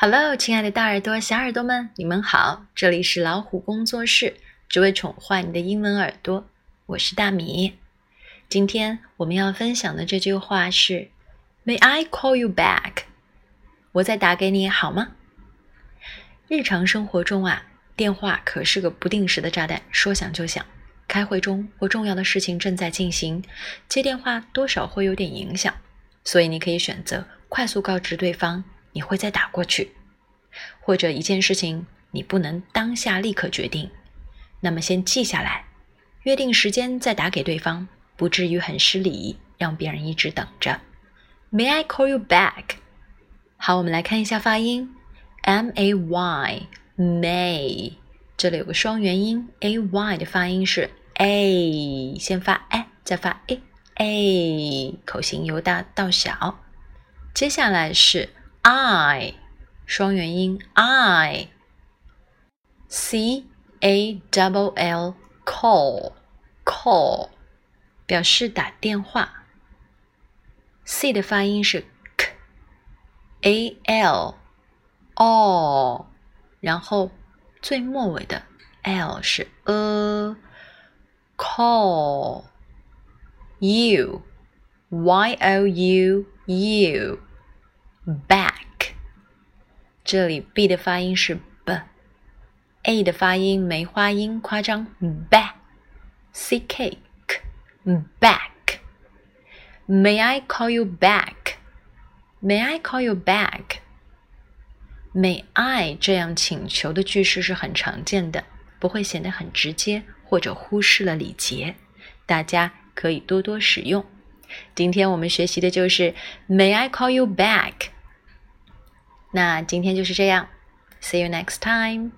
Hello，亲爱的大耳朵、小耳朵们，你们好！这里是老虎工作室，只为宠坏你的英文耳朵。我是大米。今天我们要分享的这句话是：May I call you back？我再打给你好吗？日常生活中啊，电话可是个不定时的炸弹，说响就响。开会中或重要的事情正在进行，接电话多少会有点影响，所以你可以选择快速告知对方。你会再打过去，或者一件事情你不能当下立刻决定，那么先记下来，约定时间再打给对方，不至于很失礼，让别人一直等着。May I call you back？好，我们来看一下发音，M A Y May，这里有个双元音，A Y 的发音是 A，先发 a，再发 a，a，口型由大到小。接下来是。I 双元音 I，C A double L call call 表示打电话。C 的发音是 K，A L all，然后最末尾的 L 是 A call you Y O u you back，这里 b 的发音是 b，a 的发音梅花音夸张，back，c k k，back。May I call you back? May I call you back? May I 这样请求的句式是很常见的，不会显得很直接或者忽视了礼节，大家可以多多使用。今天我们学习的就是 May I call you back? 那今天就是这样，See you next time。